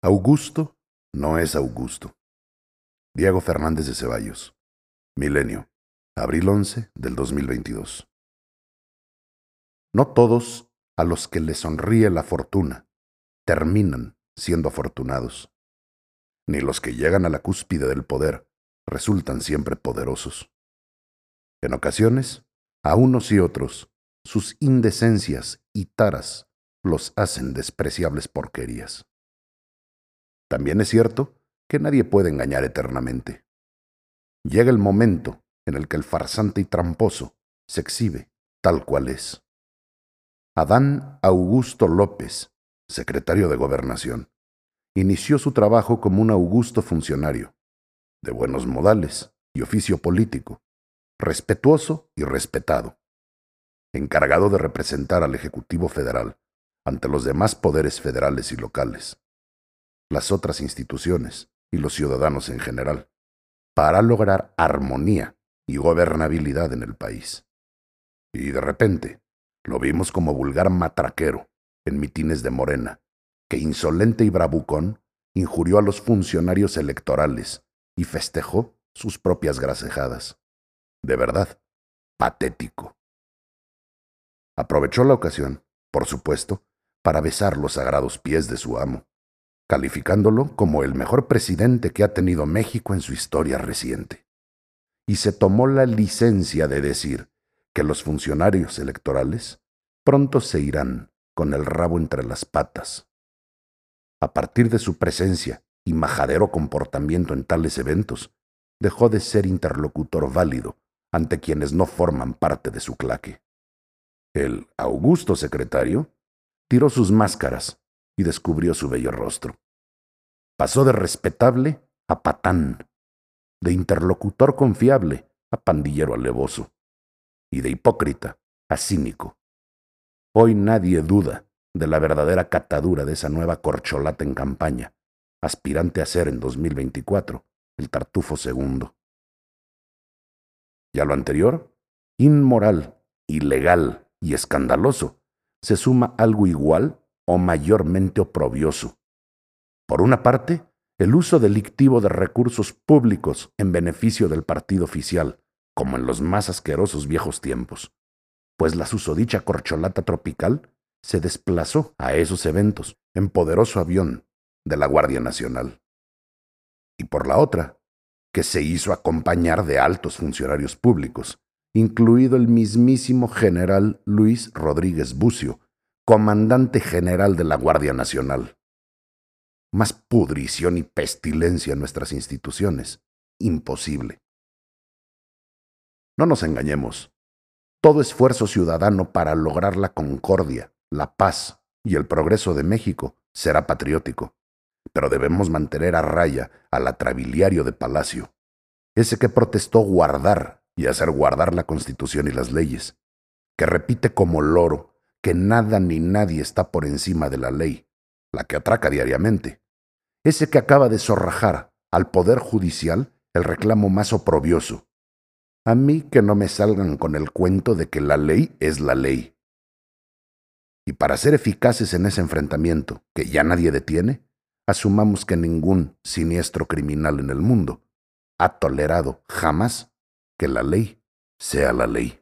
Augusto no es Augusto. Diego Fernández de Ceballos. Milenio. Abril 11 del 2022. No todos a los que les sonríe la fortuna terminan siendo afortunados, ni los que llegan a la cúspide del poder resultan siempre poderosos. En ocasiones, a unos y otros, sus indecencias y taras los hacen despreciables porquerías. También es cierto que nadie puede engañar eternamente. Llega el momento en el que el farsante y tramposo se exhibe tal cual es. Adán Augusto López, secretario de Gobernación, inició su trabajo como un augusto funcionario, de buenos modales y oficio político, respetuoso y respetado, encargado de representar al Ejecutivo Federal ante los demás poderes federales y locales, las otras instituciones y los ciudadanos en general, para lograr armonía y gobernabilidad en el país. Y de repente, lo vimos como vulgar matraquero en mitines de Morena, que insolente y bravucón injurió a los funcionarios electorales y festejó sus propias gracejadas. De verdad, patético. Aprovechó la ocasión, por supuesto, para besar los sagrados pies de su amo, calificándolo como el mejor presidente que ha tenido México en su historia reciente. Y se tomó la licencia de decir que los funcionarios electorales pronto se irán con el rabo entre las patas. A partir de su presencia y majadero comportamiento en tales eventos, dejó de ser interlocutor válido ante quienes no forman parte de su claque. El augusto secretario tiró sus máscaras y descubrió su bello rostro. Pasó de respetable a patán, de interlocutor confiable a pandillero alevoso, y de hipócrita a cínico. Hoy nadie duda de la verdadera catadura de esa nueva corcholata en campaña, aspirante a ser en 2024 el Tartufo segundo. Y a lo anterior, inmoral, ilegal y escandaloso, se suma algo igual o mayormente oprobioso. Por una parte, el uso delictivo de recursos públicos en beneficio del partido oficial, como en los más asquerosos viejos tiempos, pues la susodicha corcholata tropical se desplazó a esos eventos en poderoso avión de la Guardia Nacional. Y por la otra, que se hizo acompañar de altos funcionarios públicos, incluido el mismísimo general Luis Rodríguez Bucio, comandante general de la Guardia Nacional. Más pudrición y pestilencia en nuestras instituciones. Imposible. No nos engañemos. Todo esfuerzo ciudadano para lograr la concordia, la paz y el progreso de México será patriótico, pero debemos mantener a raya al atrabiliario de Palacio, ese que protestó guardar y hacer guardar la Constitución y las leyes, que repite como loro que nada ni nadie está por encima de la ley, la que atraca diariamente. Ese que acaba de zorrajar al Poder Judicial el reclamo más oprobioso. A mí que no me salgan con el cuento de que la ley es la ley. Y para ser eficaces en ese enfrentamiento, que ya nadie detiene, asumamos que ningún siniestro criminal en el mundo ha tolerado jamás que la ley sea la ley.